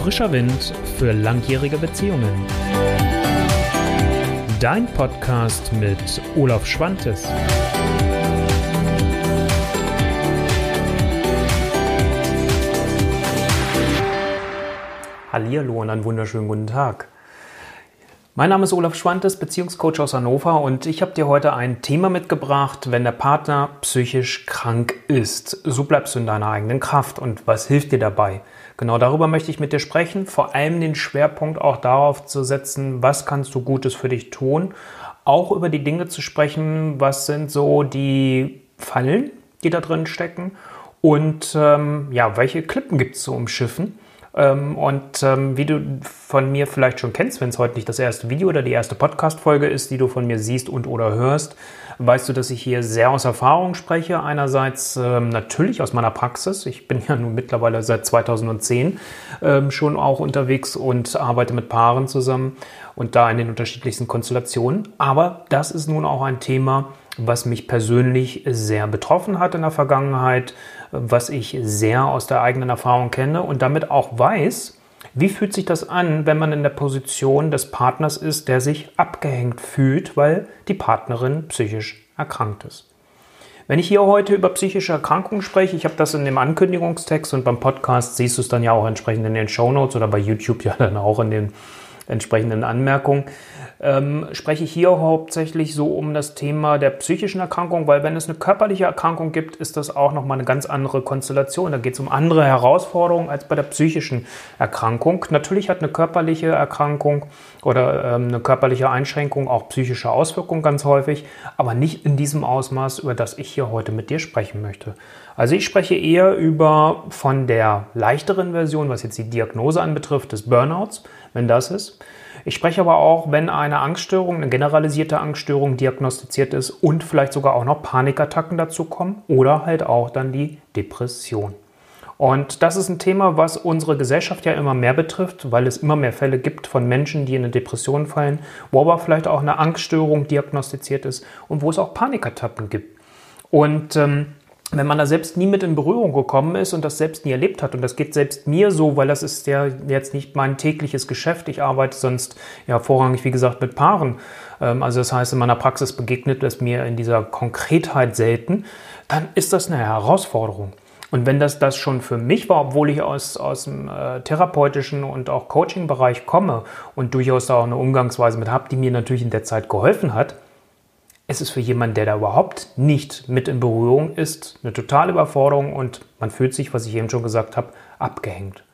Frischer Wind für langjährige Beziehungen. Dein Podcast mit Olaf Schwantes. Hallihallo und einen wunderschönen guten Tag. Mein Name ist Olaf Schwantes, Beziehungscoach aus Hannover und ich habe dir heute ein Thema mitgebracht, wenn der Partner psychisch krank ist. So bleibst du in deiner eigenen Kraft und was hilft dir dabei? Genau darüber möchte ich mit dir sprechen, vor allem den Schwerpunkt auch darauf zu setzen, was kannst du Gutes für dich tun, auch über die Dinge zu sprechen, was sind so die Fallen, die da drin stecken. Und ähm, ja, welche Klippen gibt es zu umschiffen und ähm, wie du von mir vielleicht schon kennst, wenn es heute nicht das erste Video oder die erste Podcast-Folge ist, die du von mir siehst und oder hörst, weißt du, dass ich hier sehr aus Erfahrung spreche. Einerseits ähm, natürlich aus meiner Praxis. Ich bin ja nun mittlerweile seit 2010 ähm, schon auch unterwegs und arbeite mit Paaren zusammen und da in den unterschiedlichsten Konstellationen. Aber das ist nun auch ein Thema, was mich persönlich sehr betroffen hat in der Vergangenheit, was ich sehr aus der eigenen Erfahrung kenne und damit auch weiß, wie fühlt sich das an, wenn man in der Position des Partners ist, der sich abgehängt fühlt, weil die Partnerin psychisch erkrankt ist. Wenn ich hier heute über psychische Erkrankungen spreche, ich habe das in dem Ankündigungstext und beim Podcast siehst du es dann ja auch entsprechend in den Show Notes oder bei YouTube ja dann auch in den entsprechenden Anmerkungen, ähm, spreche ich hier hauptsächlich so um das Thema der psychischen Erkrankung, weil wenn es eine körperliche Erkrankung gibt, ist das auch nochmal eine ganz andere Konstellation. Da geht es um andere Herausforderungen als bei der psychischen Erkrankung. Natürlich hat eine körperliche Erkrankung oder ähm, eine körperliche Einschränkung auch psychische Auswirkungen ganz häufig, aber nicht in diesem Ausmaß, über das ich hier heute mit dir sprechen möchte. Also ich spreche eher über von der leichteren Version, was jetzt die Diagnose anbetrifft, des Burnouts, wenn das ist. Ich spreche aber auch, wenn eine Angststörung, eine generalisierte Angststörung diagnostiziert ist und vielleicht sogar auch noch Panikattacken dazu kommen oder halt auch dann die Depression. Und das ist ein Thema, was unsere Gesellschaft ja immer mehr betrifft, weil es immer mehr Fälle gibt von Menschen, die in eine Depression fallen, wo aber vielleicht auch eine Angststörung diagnostiziert ist und wo es auch Panikattacken gibt. Und ähm, wenn man da selbst nie mit in Berührung gekommen ist und das selbst nie erlebt hat, und das geht selbst mir so, weil das ist ja jetzt nicht mein tägliches Geschäft, ich arbeite sonst ja vorrangig, wie gesagt, mit Paaren. Ähm, also das heißt, in meiner Praxis begegnet es mir in dieser Konkretheit selten, dann ist das eine Herausforderung. Und wenn das das schon für mich war, obwohl ich aus, aus dem äh, therapeutischen und auch Coaching-Bereich komme und durchaus da auch eine Umgangsweise mit habe, die mir natürlich in der Zeit geholfen hat, es ist für jemanden, der da überhaupt nicht mit in Berührung ist, eine totale Überforderung und man fühlt sich, was ich eben schon gesagt habe, abgehängt.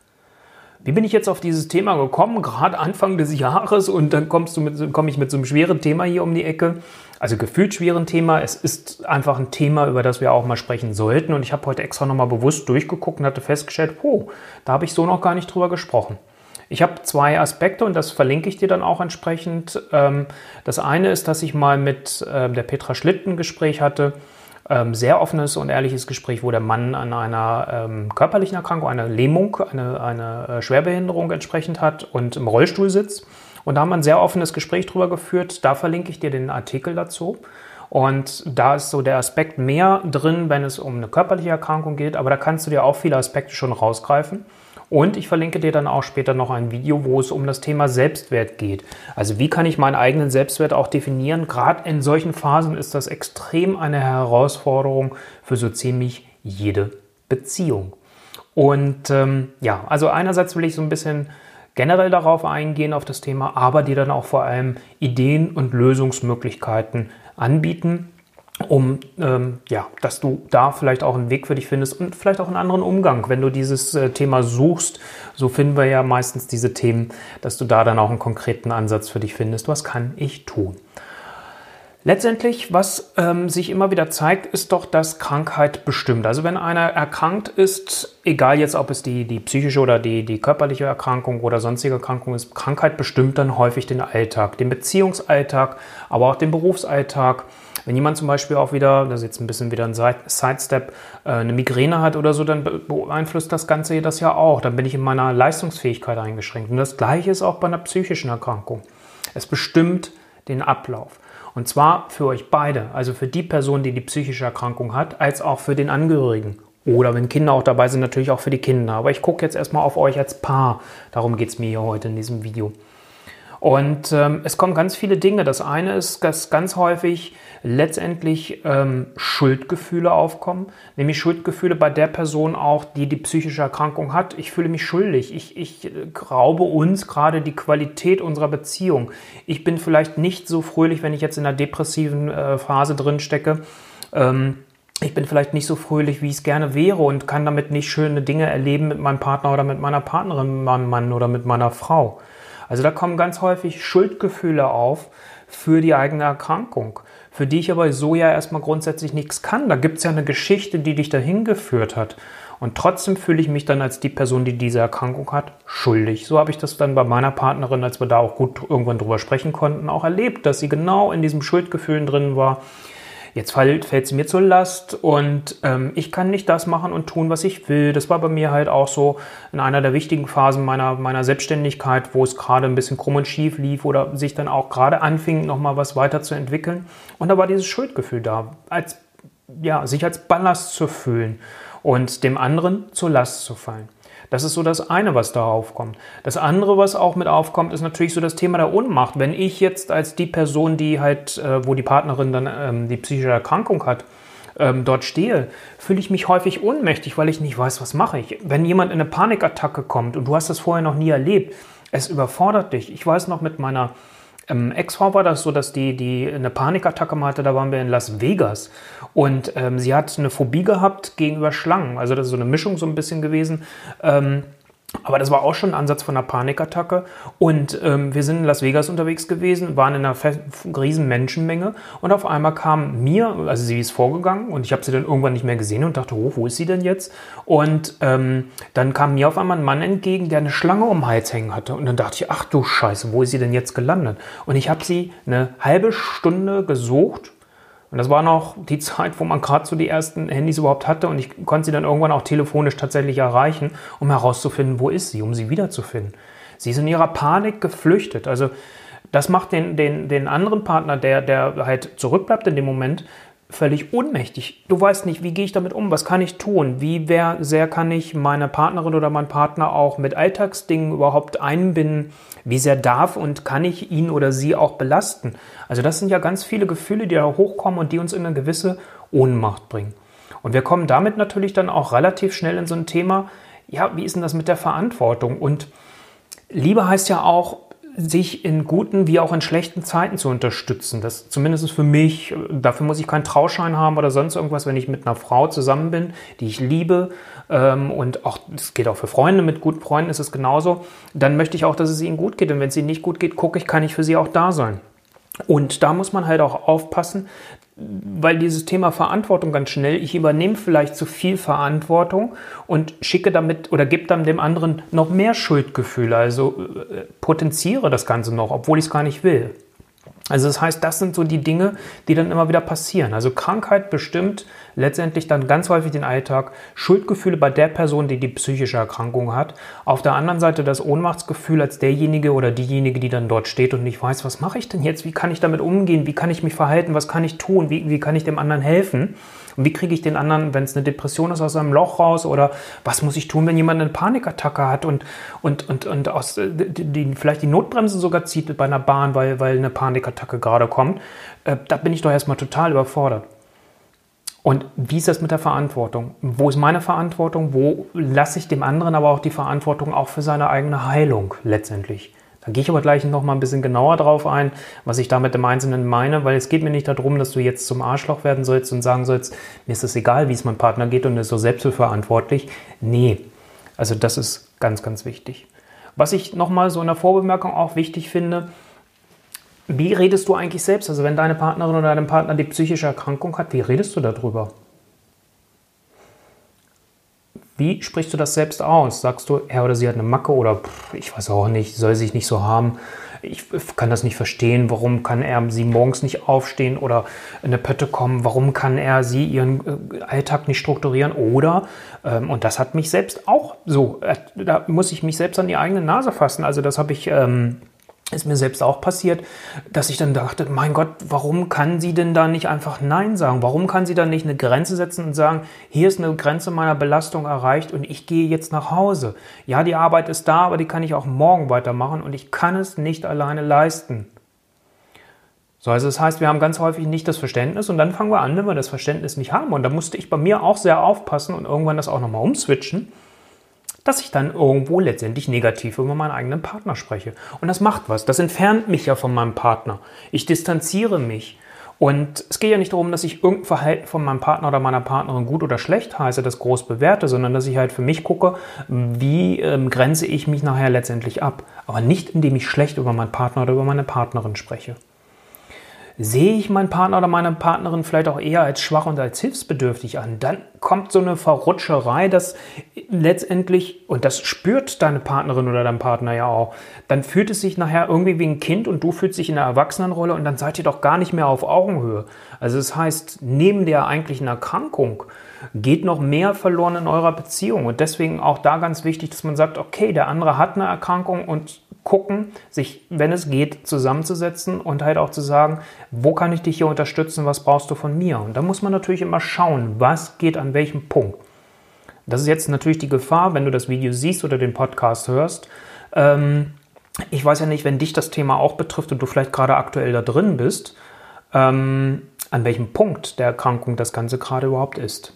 Wie bin ich jetzt auf dieses Thema gekommen? Gerade Anfang des Jahres und dann kommst du mit, komme ich mit so einem schweren Thema hier um die Ecke. Also gefühlt schweren Thema. Es ist einfach ein Thema, über das wir auch mal sprechen sollten. Und ich habe heute extra nochmal bewusst durchgeguckt und hatte festgestellt, oh, da habe ich so noch gar nicht drüber gesprochen. Ich habe zwei Aspekte und das verlinke ich dir dann auch entsprechend. Ähm, das eine ist, dass ich mal mit ähm, der Petra Schlitten ein Gespräch hatte. Ähm, sehr offenes und ehrliches Gespräch, wo der Mann an einer körperlichen Erkrankung, einer Lähmung, eine, eine äh, Schwerbehinderung entsprechend hat und im Rollstuhl sitzt. Und da haben wir ein sehr offenes Gespräch drüber geführt. Da verlinke ich dir den Artikel dazu. Und da ist so der Aspekt mehr drin, wenn es um eine körperliche Erkrankung geht, aber da kannst du dir auch viele Aspekte schon rausgreifen. Und ich verlinke dir dann auch später noch ein Video, wo es um das Thema Selbstwert geht. Also wie kann ich meinen eigenen Selbstwert auch definieren? Gerade in solchen Phasen ist das extrem eine Herausforderung für so ziemlich jede Beziehung. Und ähm, ja, also einerseits will ich so ein bisschen generell darauf eingehen, auf das Thema, aber dir dann auch vor allem Ideen und Lösungsmöglichkeiten anbieten um ähm, ja, dass du da vielleicht auch einen Weg für dich findest und vielleicht auch einen anderen Umgang, wenn du dieses äh, Thema suchst. So finden wir ja meistens diese Themen, dass du da dann auch einen konkreten Ansatz für dich findest. Was kann ich tun? Letztendlich, was ähm, sich immer wieder zeigt, ist doch, dass Krankheit bestimmt. Also wenn einer erkrankt ist, egal jetzt, ob es die, die psychische oder die, die körperliche Erkrankung oder sonstige Erkrankung ist, Krankheit bestimmt dann häufig den Alltag, den Beziehungsalltag, aber auch den Berufsalltag wenn jemand zum Beispiel auch wieder, das ist jetzt ein bisschen wieder ein Sidestep, äh, eine Migräne hat oder so, dann beeinflusst das Ganze das ja auch. Dann bin ich in meiner Leistungsfähigkeit eingeschränkt. Und das Gleiche ist auch bei einer psychischen Erkrankung. Es bestimmt den Ablauf. Und zwar für euch beide, also für die Person, die die psychische Erkrankung hat, als auch für den Angehörigen. Oder wenn Kinder auch dabei sind, natürlich auch für die Kinder. Aber ich gucke jetzt erstmal auf euch als Paar. Darum geht es mir hier heute in diesem Video. Und ähm, es kommen ganz viele Dinge. Das eine ist, dass ganz häufig letztendlich ähm, Schuldgefühle aufkommen, nämlich Schuldgefühle bei der Person auch, die die psychische Erkrankung hat. Ich fühle mich schuldig. Ich, ich raube uns gerade die Qualität unserer Beziehung. Ich bin vielleicht nicht so fröhlich, wenn ich jetzt in einer depressiven äh, Phase drin stecke. Ähm, ich bin vielleicht nicht so fröhlich, wie ich es gerne wäre und kann damit nicht schöne Dinge erleben mit meinem Partner oder mit meiner Partnerin, meinem Mann oder mit meiner Frau. Also da kommen ganz häufig Schuldgefühle auf für die eigene Erkrankung, für die ich aber so ja erstmal grundsätzlich nichts kann. Da gibt es ja eine Geschichte, die dich dahin geführt hat. Und trotzdem fühle ich mich dann als die Person, die diese Erkrankung hat, schuldig. So habe ich das dann bei meiner Partnerin, als wir da auch gut irgendwann drüber sprechen konnten, auch erlebt, dass sie genau in diesem Schuldgefühlen drin war Jetzt fällt, sie mir zur Last und ähm, ich kann nicht das machen und tun, was ich will. Das war bei mir halt auch so in einer der wichtigen Phasen meiner, meiner Selbstständigkeit, wo es gerade ein bisschen krumm und schief lief oder sich dann auch gerade anfing, nochmal was weiterzuentwickeln. Und da war dieses Schuldgefühl da, als, ja, sich als Ballast zu fühlen und dem anderen zur Last zu fallen. Das ist so das eine, was da aufkommt. Das andere, was auch mit aufkommt, ist natürlich so das Thema der Ohnmacht. Wenn ich jetzt als die Person, die halt, äh, wo die Partnerin dann ähm, die psychische Erkrankung hat, ähm, dort stehe, fühle ich mich häufig ohnmächtig, weil ich nicht weiß, was mache ich. Wenn jemand in eine Panikattacke kommt und du hast das vorher noch nie erlebt, es überfordert dich. Ich weiß noch mit meiner Ex-Frau war das so, dass die, die eine Panikattacke hatte, da waren wir in Las Vegas. Und ähm, sie hat eine Phobie gehabt gegenüber Schlangen. Also das ist so eine Mischung so ein bisschen gewesen. Ähm, aber das war auch schon ein Ansatz von einer Panikattacke. Und ähm, wir sind in Las Vegas unterwegs gewesen, waren in einer riesen Menschenmenge. Und auf einmal kam mir, also sie ist vorgegangen und ich habe sie dann irgendwann nicht mehr gesehen und dachte, oh, wo ist sie denn jetzt? Und ähm, dann kam mir auf einmal ein Mann entgegen, der eine Schlange um den Hals hängen hatte. Und dann dachte ich, ach du Scheiße, wo ist sie denn jetzt gelandet? Und ich habe sie eine halbe Stunde gesucht und das war noch die Zeit, wo man gerade so die ersten Handys überhaupt hatte und ich konnte sie dann irgendwann auch telefonisch tatsächlich erreichen, um herauszufinden, wo ist sie, um sie wiederzufinden. Sie ist in ihrer Panik geflüchtet. Also das macht den, den, den anderen Partner, der, der halt zurückbleibt in dem Moment, völlig ohnmächtig. Du weißt nicht, wie gehe ich damit um, was kann ich tun, wie wer, sehr kann ich meine Partnerin oder meinen Partner auch mit Alltagsdingen überhaupt einbinden, wie sehr darf und kann ich ihn oder sie auch belasten. Also das sind ja ganz viele Gefühle, die da hochkommen und die uns in eine gewisse Ohnmacht bringen. Und wir kommen damit natürlich dann auch relativ schnell in so ein Thema, ja, wie ist denn das mit der Verantwortung? Und Liebe heißt ja auch, sich in guten wie auch in schlechten Zeiten zu unterstützen. Das zumindest für mich, dafür muss ich keinen Trauschein haben oder sonst irgendwas, wenn ich mit einer Frau zusammen bin, die ich liebe. Ähm, und auch, das geht auch für Freunde, mit guten Freunden ist es genauso. Dann möchte ich auch, dass es ihnen gut geht. Und wenn es ihnen nicht gut geht, gucke ich, kann ich für sie auch da sein. Und da muss man halt auch aufpassen, weil dieses Thema Verantwortung ganz schnell, ich übernehme vielleicht zu viel Verantwortung und schicke damit oder gebe dann dem anderen noch mehr Schuldgefühle, also äh, potenziere das Ganze noch, obwohl ich es gar nicht will. Also das heißt, das sind so die Dinge, die dann immer wieder passieren. Also Krankheit bestimmt letztendlich dann ganz häufig den Alltag, Schuldgefühle bei der Person, die die psychische Erkrankung hat. Auf der anderen Seite das Ohnmachtsgefühl als derjenige oder diejenige, die dann dort steht und nicht weiß, was mache ich denn jetzt, wie kann ich damit umgehen, wie kann ich mich verhalten, was kann ich tun, wie, wie kann ich dem anderen helfen. Und wie kriege ich den anderen, wenn es eine Depression ist, aus seinem Loch raus? Oder was muss ich tun, wenn jemand eine Panikattacke hat und, und, und, und aus, äh, die, die, vielleicht die Notbremse sogar zieht bei einer Bahn, weil, weil eine Panikattacke gerade kommt? Äh, da bin ich doch erstmal total überfordert. Und wie ist das mit der Verantwortung? Wo ist meine Verantwortung? Wo lasse ich dem anderen aber auch die Verantwortung auch für seine eigene Heilung letztendlich? Da gehe ich aber gleich noch mal ein bisschen genauer drauf ein, was ich damit im Einzelnen meine, weil es geht mir nicht darum, dass du jetzt zum Arschloch werden sollst und sagen sollst, mir ist es egal, wie es meinem Partner geht und ist so selbstverantwortlich. Nee, also das ist ganz, ganz wichtig. Was ich noch mal so in der Vorbemerkung auch wichtig finde, wie redest du eigentlich selbst? Also wenn deine Partnerin oder dein Partner die psychische Erkrankung hat, wie redest du darüber? Wie sprichst du das selbst aus? Sagst du, er oder sie hat eine Macke oder pff, ich weiß auch nicht, soll sich nicht so haben? Ich kann das nicht verstehen. Warum kann er sie morgens nicht aufstehen oder in eine Pötte kommen? Warum kann er sie ihren äh, Alltag nicht strukturieren? Oder, ähm, und das hat mich selbst auch so, äh, da muss ich mich selbst an die eigene Nase fassen. Also das habe ich. Ähm, ist mir selbst auch passiert, dass ich dann dachte, mein Gott, warum kann sie denn da nicht einfach Nein sagen? Warum kann sie da nicht eine Grenze setzen und sagen, hier ist eine Grenze meiner Belastung erreicht und ich gehe jetzt nach Hause? Ja, die Arbeit ist da, aber die kann ich auch morgen weitermachen und ich kann es nicht alleine leisten. So, also das heißt, wir haben ganz häufig nicht das Verständnis und dann fangen wir an, wenn wir das Verständnis nicht haben. Und da musste ich bei mir auch sehr aufpassen und irgendwann das auch nochmal umswitchen dass ich dann irgendwo letztendlich negativ über meinen eigenen Partner spreche. Und das macht was. Das entfernt mich ja von meinem Partner. Ich distanziere mich. Und es geht ja nicht darum, dass ich irgendein Verhalten von meinem Partner oder meiner Partnerin gut oder schlecht heiße, das groß bewerte, sondern dass ich halt für mich gucke, wie ähm, grenze ich mich nachher letztendlich ab. Aber nicht, indem ich schlecht über meinen Partner oder über meine Partnerin spreche sehe ich meinen Partner oder meine Partnerin vielleicht auch eher als schwach und als hilfsbedürftig an. Dann kommt so eine Verrutscherei, dass letztendlich, und das spürt deine Partnerin oder dein Partner ja auch, dann fühlt es sich nachher irgendwie wie ein Kind und du fühlst dich in der Erwachsenenrolle und dann seid ihr doch gar nicht mehr auf Augenhöhe. Also das heißt, neben der eigentlichen Erkrankung geht noch mehr verloren in eurer Beziehung. Und deswegen auch da ganz wichtig, dass man sagt, okay, der andere hat eine Erkrankung und gucken, sich, wenn es geht, zusammenzusetzen und halt auch zu sagen, wo kann ich dich hier unterstützen, was brauchst du von mir? Und da muss man natürlich immer schauen, was geht an welchem Punkt. Das ist jetzt natürlich die Gefahr, wenn du das Video siehst oder den Podcast hörst. Ähm, ich weiß ja nicht, wenn dich das Thema auch betrifft und du vielleicht gerade aktuell da drin bist, ähm, an welchem Punkt der Erkrankung das Ganze gerade überhaupt ist.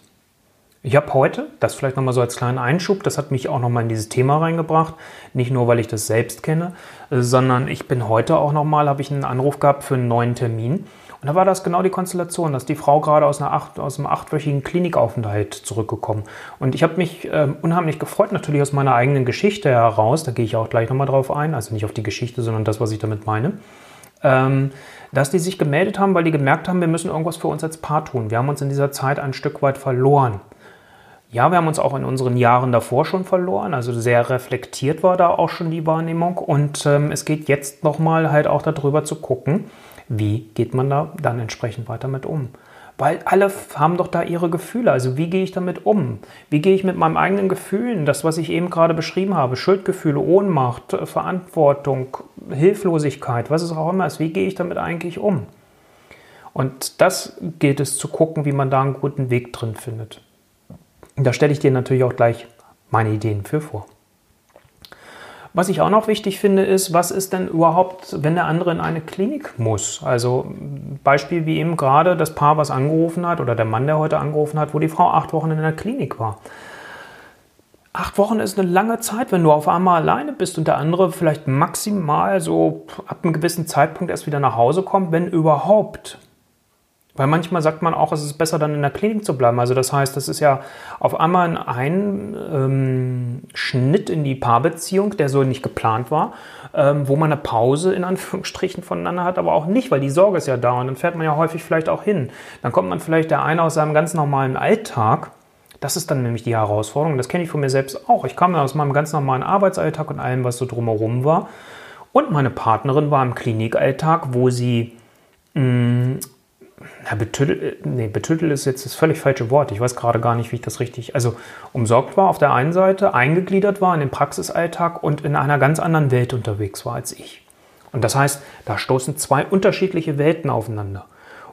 Ich habe heute, das vielleicht nochmal so als kleinen Einschub, das hat mich auch nochmal in dieses Thema reingebracht. Nicht nur, weil ich das selbst kenne, sondern ich bin heute auch nochmal, habe ich einen Anruf gehabt für einen neuen Termin. Und da war das genau die Konstellation, dass die Frau gerade aus, einer acht, aus einem achtwöchigen Klinikaufenthalt zurückgekommen. Und ich habe mich äh, unheimlich gefreut, natürlich aus meiner eigenen Geschichte heraus, da gehe ich auch gleich nochmal drauf ein, also nicht auf die Geschichte, sondern das, was ich damit meine. Ähm, dass die sich gemeldet haben, weil die gemerkt haben, wir müssen irgendwas für uns als Paar tun. Wir haben uns in dieser Zeit ein Stück weit verloren. Ja, wir haben uns auch in unseren Jahren davor schon verloren, also sehr reflektiert war da auch schon die Wahrnehmung und ähm, es geht jetzt nochmal halt auch darüber zu gucken, wie geht man da dann entsprechend weiter mit um. Weil alle haben doch da ihre Gefühle. Also wie gehe ich damit um? Wie gehe ich mit meinen eigenen Gefühlen, das, was ich eben gerade beschrieben habe, Schuldgefühle, Ohnmacht, Verantwortung, Hilflosigkeit, was es auch immer ist, wie gehe ich damit eigentlich um? Und das gilt es zu gucken, wie man da einen guten Weg drin findet. Da stelle ich dir natürlich auch gleich meine Ideen für vor. Was ich auch noch wichtig finde, ist, was ist denn überhaupt, wenn der andere in eine Klinik muss? Also Beispiel wie eben gerade das Paar, was angerufen hat, oder der Mann, der heute angerufen hat, wo die Frau acht Wochen in der Klinik war. Acht Wochen ist eine lange Zeit, wenn du auf einmal alleine bist und der andere vielleicht maximal so ab einem gewissen Zeitpunkt erst wieder nach Hause kommt, wenn überhaupt. Weil manchmal sagt man auch, es ist besser, dann in der Klinik zu bleiben. Also das heißt, das ist ja auf einmal ein ähm, Schnitt in die Paarbeziehung, der so nicht geplant war, ähm, wo man eine Pause in Anführungsstrichen voneinander hat, aber auch nicht, weil die Sorge ist ja da und dann fährt man ja häufig vielleicht auch hin. Dann kommt man vielleicht der eine aus seinem ganz normalen Alltag. Das ist dann nämlich die Herausforderung. Das kenne ich von mir selbst auch. Ich kam aus meinem ganz normalen Arbeitsalltag und allem, was so drumherum war. Und meine Partnerin war im Klinikalltag, wo sie mh, mm, na, betüttelt, nee, betüttelt ist jetzt das völlig falsche Wort. Ich weiß gerade gar nicht, wie ich das richtig. Also umsorgt war auf der einen Seite, eingegliedert war in den Praxisalltag und in einer ganz anderen Welt unterwegs war als ich. Und das heißt, da stoßen zwei unterschiedliche Welten aufeinander.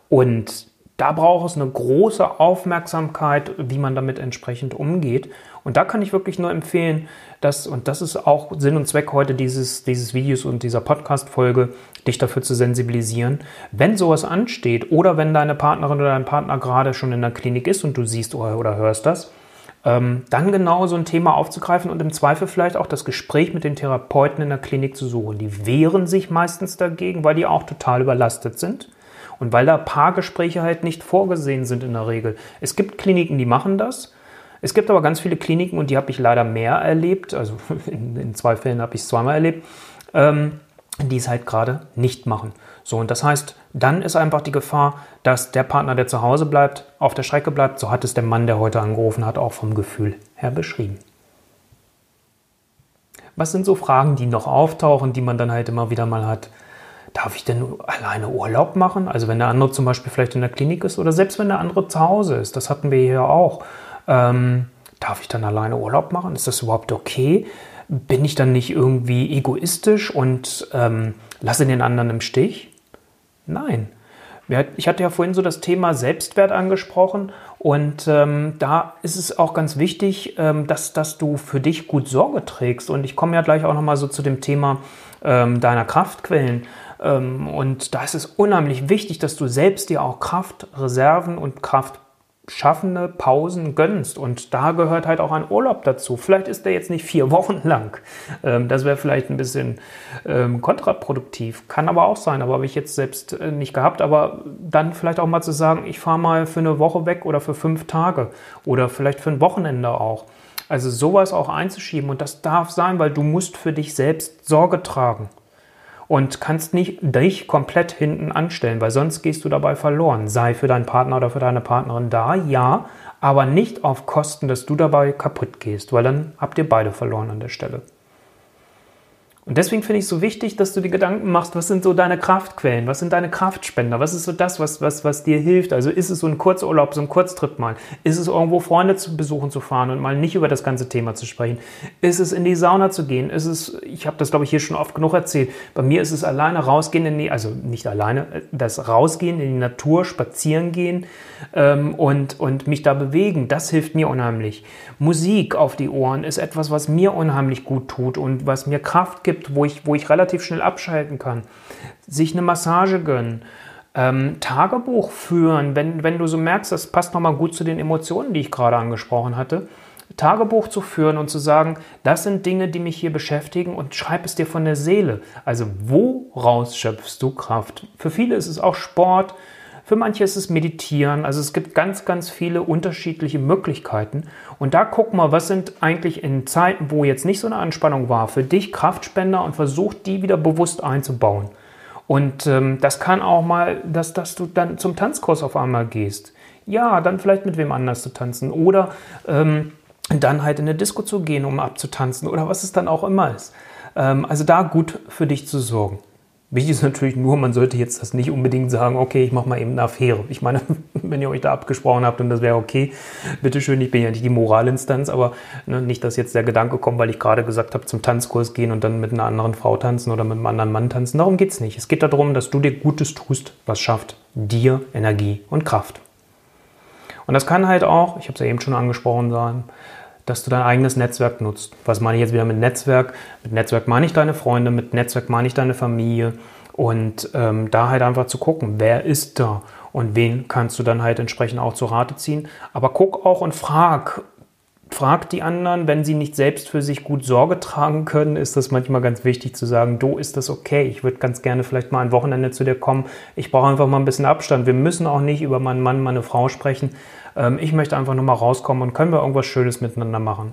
Und da braucht es eine große Aufmerksamkeit, wie man damit entsprechend umgeht. Und da kann ich wirklich nur empfehlen, dass, und das ist auch Sinn und Zweck heute dieses, dieses Videos und dieser Podcast-Folge, dich dafür zu sensibilisieren, wenn sowas ansteht oder wenn deine Partnerin oder dein Partner gerade schon in der Klinik ist und du siehst oder, hörst das, ähm, dann genau so ein Thema aufzugreifen und im Zweifel vielleicht auch das Gespräch mit den Therapeuten in der Klinik zu suchen. Die wehren sich meistens dagegen, weil die auch total überlastet sind und weil da Paargespräche halt nicht vorgesehen sind in der Regel. Es gibt Kliniken, die machen das. Es gibt aber ganz viele Kliniken, und die habe ich leider mehr erlebt, also in, in zwei Fällen habe ich es zweimal erlebt, ähm, die es halt gerade nicht machen. So, und das heißt, dann ist einfach die Gefahr, dass der Partner, der zu Hause bleibt, auf der Strecke bleibt. So hat es der Mann, der heute angerufen hat, auch vom Gefühl her beschrieben. Was sind so Fragen, die noch auftauchen, die man dann halt immer wieder mal hat? darf ich denn alleine Urlaub machen? Also wenn der andere zum Beispiel vielleicht in der Klinik ist oder selbst wenn der andere zu Hause ist, das hatten wir hier auch. Ähm, darf ich dann alleine Urlaub machen? Ist das überhaupt okay? bin ich dann nicht irgendwie egoistisch und ähm, lasse den anderen im Stich? Nein. Ich hatte ja vorhin so das Thema Selbstwert angesprochen und ähm, da ist es auch ganz wichtig, ähm, dass, dass du für dich gut Sorge trägst. Und ich komme ja gleich auch nochmal so zu dem Thema ähm, deiner Kraftquellen. Ähm, und da ist es unheimlich wichtig, dass du selbst dir auch Kraftreserven und Kraft schaffende Pausen gönnst. Und da gehört halt auch ein Urlaub dazu. Vielleicht ist der jetzt nicht vier Wochen lang. Ähm, das wäre vielleicht ein bisschen ähm, kontraproduktiv. Kann aber auch sein, aber habe ich jetzt selbst äh, nicht gehabt. Aber dann vielleicht auch mal zu sagen, ich fahre mal für eine Woche weg oder für fünf Tage oder vielleicht für ein Wochenende auch. Also sowas auch einzuschieben und das darf sein, weil du musst für dich selbst Sorge tragen und kannst nicht dich komplett hinten anstellen, weil sonst gehst du dabei verloren. Sei für deinen Partner oder für deine Partnerin da, ja, aber nicht auf Kosten, dass du dabei kaputt gehst, weil dann habt ihr beide verloren an der Stelle. Und deswegen finde ich es so wichtig, dass du dir Gedanken machst, was sind so deine Kraftquellen, was sind deine Kraftspender, was ist so das, was, was, was dir hilft. Also ist es so ein Kurzurlaub, so ein Kurztrip mal? Ist es irgendwo Freunde zu besuchen zu fahren und mal nicht über das ganze Thema zu sprechen? Ist es in die Sauna zu gehen? Ist es, ich habe das glaube ich hier schon oft genug erzählt, bei mir ist es alleine rausgehen in die, also nicht alleine, das Rausgehen in die Natur, spazieren gehen ähm, und, und mich da bewegen, das hilft mir unheimlich. Musik auf die Ohren ist etwas, was mir unheimlich gut tut und was mir Kraft gibt gibt, wo ich, wo ich relativ schnell abschalten kann. Sich eine Massage gönnen. Ähm, Tagebuch führen, wenn, wenn du so merkst, das passt nochmal gut zu den Emotionen, die ich gerade angesprochen hatte. Tagebuch zu führen und zu sagen, das sind Dinge, die mich hier beschäftigen und schreib es dir von der Seele. Also woraus schöpfst du Kraft? Für viele ist es auch Sport, für manche ist es Meditieren. Also es gibt ganz, ganz viele unterschiedliche Möglichkeiten. Und da guck mal, was sind eigentlich in Zeiten, wo jetzt nicht so eine Anspannung war, für dich Kraftspender und versuch die wieder bewusst einzubauen. Und ähm, das kann auch mal, dass, dass du dann zum Tanzkurs auf einmal gehst. Ja, dann vielleicht mit wem anders zu tanzen. Oder ähm, dann halt in eine Disco zu gehen, um abzutanzen. Oder was es dann auch immer ist. Ähm, also da gut für dich zu sorgen. Wichtig ist natürlich nur, man sollte jetzt das nicht unbedingt sagen, okay, ich mache mal eben eine Affäre. Ich meine, wenn ihr euch da abgesprochen habt und das wäre okay, bitteschön, ich bin ja nicht die Moralinstanz, aber ne, nicht, dass jetzt der Gedanke kommt, weil ich gerade gesagt habe, zum Tanzkurs gehen und dann mit einer anderen Frau tanzen oder mit einem anderen Mann tanzen. Darum geht es nicht. Es geht darum, dass du dir Gutes tust, was schafft dir Energie und Kraft. Und das kann halt auch, ich habe es ja eben schon angesprochen, sein, dass du dein eigenes Netzwerk nutzt. Was meine ich jetzt wieder mit Netzwerk? Mit Netzwerk meine ich deine Freunde, mit Netzwerk meine ich deine Familie. Und ähm, da halt einfach zu gucken, wer ist da und wen kannst du dann halt entsprechend auch zu Rate ziehen. Aber guck auch und frag, frag die anderen, wenn sie nicht selbst für sich gut Sorge tragen können, ist das manchmal ganz wichtig zu sagen, du ist das okay, ich würde ganz gerne vielleicht mal ein Wochenende zu dir kommen, ich brauche einfach mal ein bisschen Abstand. Wir müssen auch nicht über meinen Mann, meine Frau sprechen. Ähm, ich möchte einfach nur mal rauskommen und können wir irgendwas Schönes miteinander machen.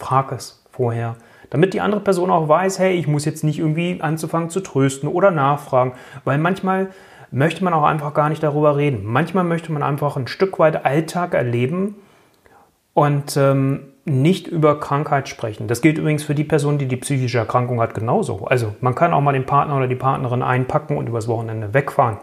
Frag es vorher. Damit die andere Person auch weiß, hey, ich muss jetzt nicht irgendwie anzufangen zu trösten oder nachfragen, weil manchmal möchte man auch einfach gar nicht darüber reden. Manchmal möchte man einfach ein Stück weit Alltag erleben, und ähm, nicht über Krankheit sprechen. Das gilt übrigens für die Person, die die psychische Erkrankung hat, genauso. Also man kann auch mal den Partner oder die Partnerin einpacken und übers Wochenende wegfahren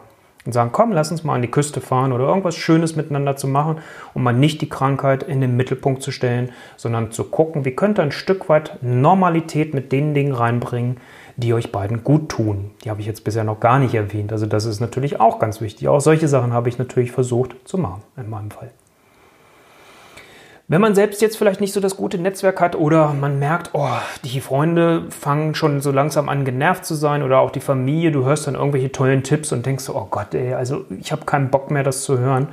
und sagen, komm, lass uns mal an die Küste fahren oder irgendwas Schönes miteinander zu machen, um mal nicht die Krankheit in den Mittelpunkt zu stellen, sondern zu gucken, wie könnt ihr ein Stück weit Normalität mit den Dingen reinbringen, die euch beiden gut tun. Die habe ich jetzt bisher noch gar nicht erwähnt. Also das ist natürlich auch ganz wichtig. Auch solche Sachen habe ich natürlich versucht zu machen in meinem Fall. Wenn man selbst jetzt vielleicht nicht so das gute Netzwerk hat oder man merkt, oh, die Freunde fangen schon so langsam an genervt zu sein oder auch die Familie, du hörst dann irgendwelche tollen Tipps und denkst so, oh Gott, ey, also ich habe keinen Bock mehr, das zu hören,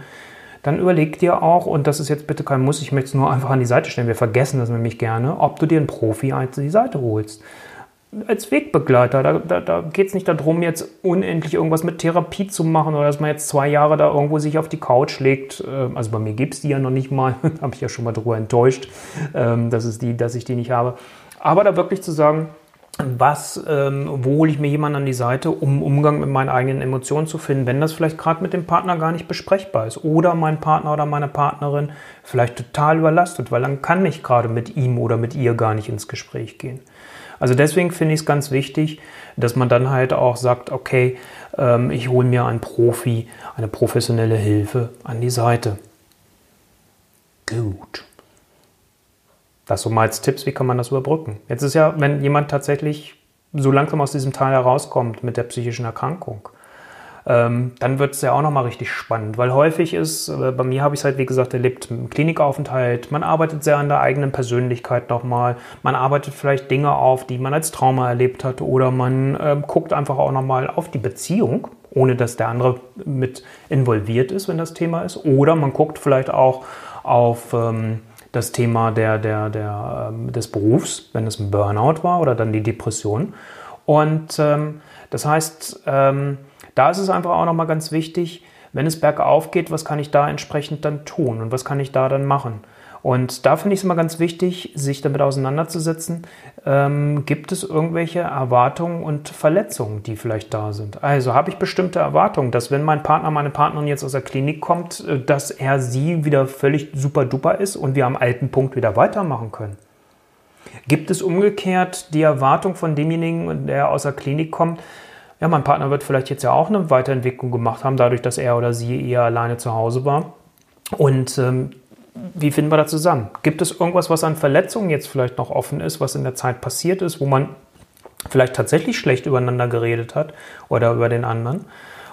dann überleg dir auch, und das ist jetzt bitte kein Muss, ich möchte es nur einfach an die Seite stellen, wir vergessen das nämlich gerne, ob du dir einen Profi an die Seite holst als Wegbegleiter. Da, da, da geht es nicht darum, jetzt unendlich irgendwas mit Therapie zu machen oder dass man jetzt zwei Jahre da irgendwo sich auf die Couch legt. Ähm, also bei mir gibt es die ja noch nicht mal. habe ich ja schon mal drüber enttäuscht, ähm, dass, es die, dass ich die nicht habe. Aber da wirklich zu sagen, was, ähm, wo hole ich mir jemanden an die Seite, um Umgang mit meinen eigenen Emotionen zu finden, wenn das vielleicht gerade mit dem Partner gar nicht besprechbar ist oder mein Partner oder meine Partnerin vielleicht total überlastet, weil dann kann ich gerade mit ihm oder mit ihr gar nicht ins Gespräch gehen. Also deswegen finde ich es ganz wichtig, dass man dann halt auch sagt, okay, ähm, ich hole mir einen Profi, eine professionelle Hilfe an die Seite. Gut. Das so mal als Tipps, wie kann man das überbrücken? Jetzt ist ja, wenn jemand tatsächlich so langsam aus diesem Tal herauskommt mit der psychischen Erkrankung, ähm, dann wird es ja auch nochmal richtig spannend, weil häufig ist, äh, bei mir habe ich es halt wie gesagt erlebt, im Klinikaufenthalt, man arbeitet sehr an der eigenen Persönlichkeit nochmal, man arbeitet vielleicht Dinge auf, die man als Trauma erlebt hat oder man äh, guckt einfach auch nochmal auf die Beziehung, ohne dass der andere mit involviert ist, wenn das Thema ist, oder man guckt vielleicht auch auf... Ähm, das Thema der, der, der, ähm, des Berufs, wenn es ein Burnout war oder dann die Depression. Und ähm, das heißt, ähm, da ist es einfach auch nochmal ganz wichtig, wenn es bergauf geht, was kann ich da entsprechend dann tun und was kann ich da dann machen? Und da finde ich es immer ganz wichtig, sich damit auseinanderzusetzen. Ähm, gibt es irgendwelche Erwartungen und Verletzungen, die vielleicht da sind? Also habe ich bestimmte Erwartungen, dass wenn mein Partner, meine Partnerin jetzt aus der Klinik kommt, äh, dass er sie wieder völlig super duper ist und wir am alten Punkt wieder weitermachen können? Gibt es umgekehrt die Erwartung von demjenigen, der aus der Klinik kommt, ja, mein Partner wird vielleicht jetzt ja auch eine Weiterentwicklung gemacht haben, dadurch, dass er oder sie eher alleine zu Hause war. Und ähm, wie finden wir da zusammen? Gibt es irgendwas, was an Verletzungen jetzt vielleicht noch offen ist, was in der Zeit passiert ist, wo man vielleicht tatsächlich schlecht übereinander geredet hat oder über den anderen?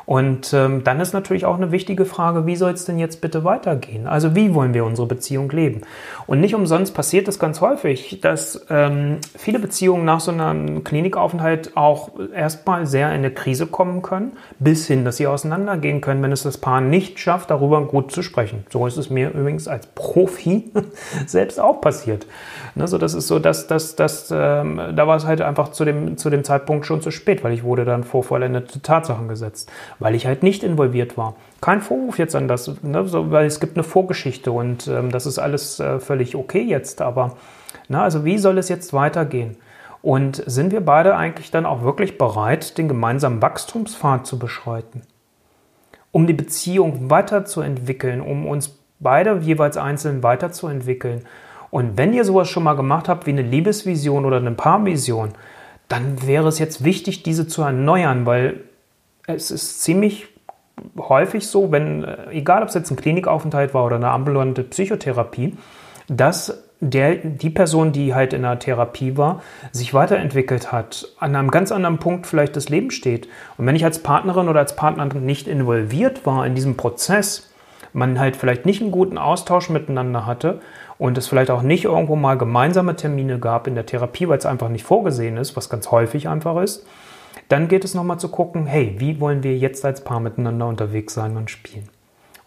Und ähm, dann ist natürlich auch eine wichtige Frage, wie soll es denn jetzt bitte weitergehen? Also wie wollen wir unsere Beziehung leben? Und nicht umsonst passiert es ganz häufig, dass ähm, viele Beziehungen nach so einem Klinikaufenthalt auch erstmal sehr in eine Krise kommen können, bis hin, dass sie auseinandergehen können, wenn es das Paar nicht schafft, darüber gut zu sprechen. So ist es mir übrigens als Profi selbst auch passiert. Ne, so, das ist so, dass, dass, dass ähm, da war es halt einfach zu dem, zu dem Zeitpunkt schon zu spät, weil ich wurde dann vor vollendete Tatsachen gesetzt weil ich halt nicht involviert war. Kein Vorwurf jetzt an das, ne, so, weil es gibt eine Vorgeschichte und ähm, das ist alles äh, völlig okay jetzt, aber na, also wie soll es jetzt weitergehen? Und sind wir beide eigentlich dann auch wirklich bereit, den gemeinsamen Wachstumspfad zu beschreiten? Um die Beziehung weiterzuentwickeln, um uns beide jeweils einzeln weiterzuentwickeln. Und wenn ihr sowas schon mal gemacht habt wie eine Liebesvision oder eine Paarvision, dann wäre es jetzt wichtig, diese zu erneuern, weil es ist ziemlich häufig so, wenn, äh, egal ob es jetzt ein Klinikaufenthalt war oder eine ambulante Psychotherapie, dass der, die Person, die halt in der Therapie war, sich weiterentwickelt hat, an einem ganz anderen Punkt vielleicht des Lebens steht. Und wenn ich als Partnerin oder als Partner nicht involviert war in diesem Prozess, man halt vielleicht nicht einen guten Austausch miteinander hatte und es vielleicht auch nicht irgendwo mal gemeinsame Termine gab in der Therapie, weil es einfach nicht vorgesehen ist, was ganz häufig einfach ist, dann geht es nochmal zu gucken, hey, wie wollen wir jetzt als Paar miteinander unterwegs sein und spielen?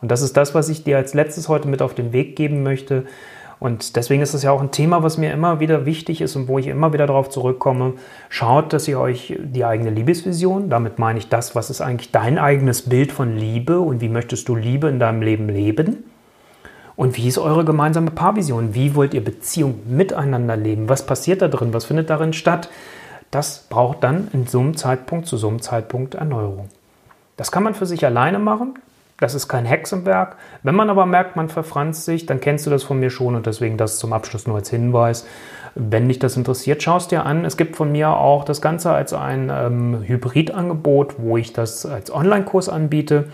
Und das ist das, was ich dir als letztes heute mit auf den Weg geben möchte. Und deswegen ist es ja auch ein Thema, was mir immer wieder wichtig ist und wo ich immer wieder darauf zurückkomme. Schaut, dass ihr euch die eigene Liebesvision, damit meine ich das, was ist eigentlich dein eigenes Bild von Liebe und wie möchtest du Liebe in deinem Leben leben? Und wie ist eure gemeinsame Paarvision? Wie wollt ihr Beziehung miteinander leben? Was passiert da drin? Was findet darin statt? Das braucht dann in so einem Zeitpunkt zu so einem Zeitpunkt Erneuerung. Das kann man für sich alleine machen. Das ist kein Hexenwerk. Wenn man aber merkt, man verfranst sich, dann kennst du das von mir schon und deswegen das zum Abschluss nur als Hinweis. Wenn dich das interessiert, schau es dir an. Es gibt von mir auch das Ganze als ein ähm, Hybridangebot, wo ich das als Online-Kurs anbiete,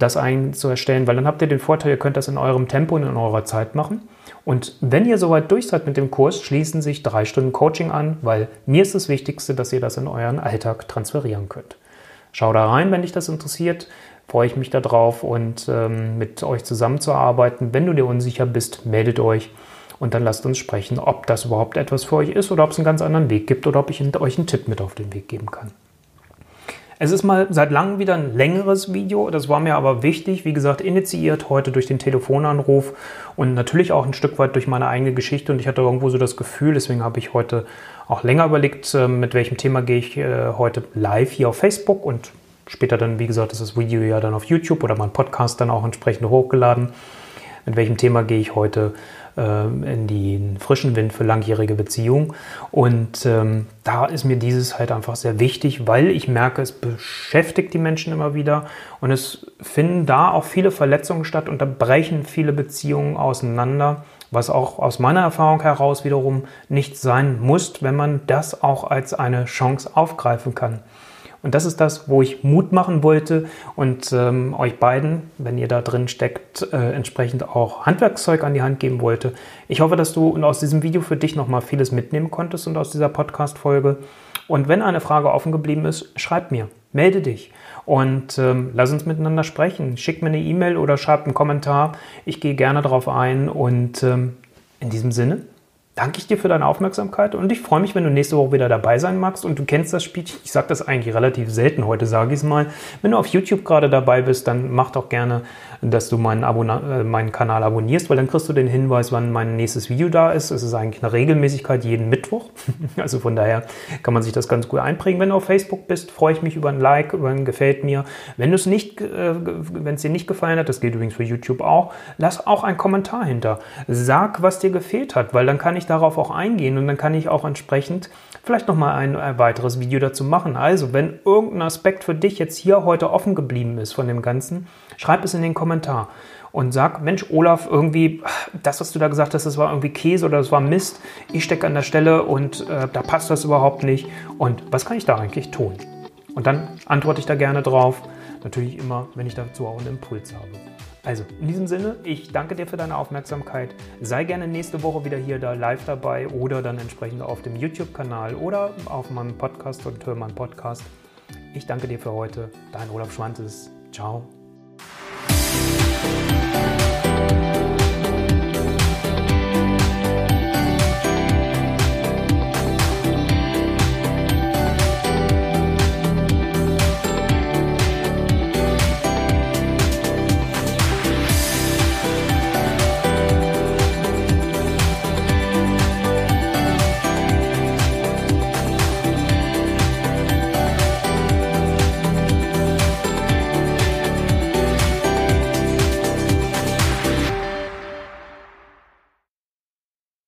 das einzuerstellen, weil dann habt ihr den Vorteil, ihr könnt das in eurem Tempo und in eurer Zeit machen. Und wenn ihr soweit durch seid mit dem Kurs, schließen sich drei Stunden Coaching an, weil mir ist das Wichtigste, dass ihr das in euren Alltag transferieren könnt. Schau da rein, wenn dich das interessiert. Freue ich mich darauf und ähm, mit euch zusammenzuarbeiten. Wenn du dir unsicher bist, meldet euch und dann lasst uns sprechen, ob das überhaupt etwas für euch ist oder ob es einen ganz anderen Weg gibt oder ob ich euch einen Tipp mit auf den Weg geben kann. Es ist mal seit langem wieder ein längeres Video. Das war mir aber wichtig. Wie gesagt, initiiert heute durch den Telefonanruf und natürlich auch ein Stück weit durch meine eigene Geschichte. Und ich hatte irgendwo so das Gefühl, deswegen habe ich heute auch länger überlegt, äh, mit welchem Thema gehe ich äh, heute live hier auf Facebook und später dann, wie gesagt, ist das Video ja dann auf YouTube oder mein Podcast dann auch entsprechend hochgeladen. Mit welchem Thema gehe ich heute äh, in den frischen Wind für langjährige Beziehungen. Und ähm, da ist mir dieses halt einfach sehr wichtig, weil ich merke, es beschäftigt die Menschen immer wieder und es finden da auch viele Verletzungen statt und da brechen viele Beziehungen auseinander, was auch aus meiner Erfahrung heraus wiederum nicht sein muss, wenn man das auch als eine Chance aufgreifen kann. Und das ist das, wo ich Mut machen wollte und ähm, euch beiden, wenn ihr da drin steckt, äh, entsprechend auch Handwerkszeug an die Hand geben wollte. Ich hoffe, dass du aus diesem Video für dich nochmal vieles mitnehmen konntest und aus dieser Podcast-Folge. Und wenn eine Frage offen geblieben ist, schreib mir, melde dich und ähm, lass uns miteinander sprechen. Schick mir eine E-Mail oder schreib einen Kommentar. Ich gehe gerne darauf ein und ähm, in diesem Sinne danke ich dir für deine Aufmerksamkeit und ich freue mich, wenn du nächste Woche wieder dabei sein magst und du kennst das Spiel. Ich sage das eigentlich relativ selten heute, sage ich es mal. Wenn du auf YouTube gerade dabei bist, dann mach doch gerne, dass du meinen, Abonna äh, meinen Kanal abonnierst, weil dann kriegst du den Hinweis, wann mein nächstes Video da ist. Es ist eigentlich eine Regelmäßigkeit jeden Mittwoch. Also von daher kann man sich das ganz gut einprägen. Wenn du auf Facebook bist, freue ich mich über ein Like, über ein Gefällt mir. Wenn es nicht, äh, wenn es dir nicht gefallen hat, das gilt übrigens für YouTube auch, lass auch einen Kommentar hinter. Sag, was dir gefehlt hat, weil dann kann ich darauf auch eingehen und dann kann ich auch entsprechend vielleicht nochmal ein, ein weiteres Video dazu machen. Also, wenn irgendein Aspekt für dich jetzt hier heute offen geblieben ist von dem Ganzen, schreib es in den Kommentar und sag, Mensch, Olaf, irgendwie, das, was du da gesagt hast, das war irgendwie Käse oder das war Mist. Ich stecke an der Stelle und äh, da passt das überhaupt nicht. Und was kann ich da eigentlich tun? Und dann antworte ich da gerne drauf. Natürlich immer, wenn ich dazu auch einen Impuls habe. Also, in diesem Sinne, ich danke dir für deine Aufmerksamkeit. Sei gerne nächste Woche wieder hier da live dabei oder dann entsprechend auf dem YouTube-Kanal oder auf meinem Podcast und hör meinen Podcast. Ich danke dir für heute. Dein Olaf Schwantes. Ciao.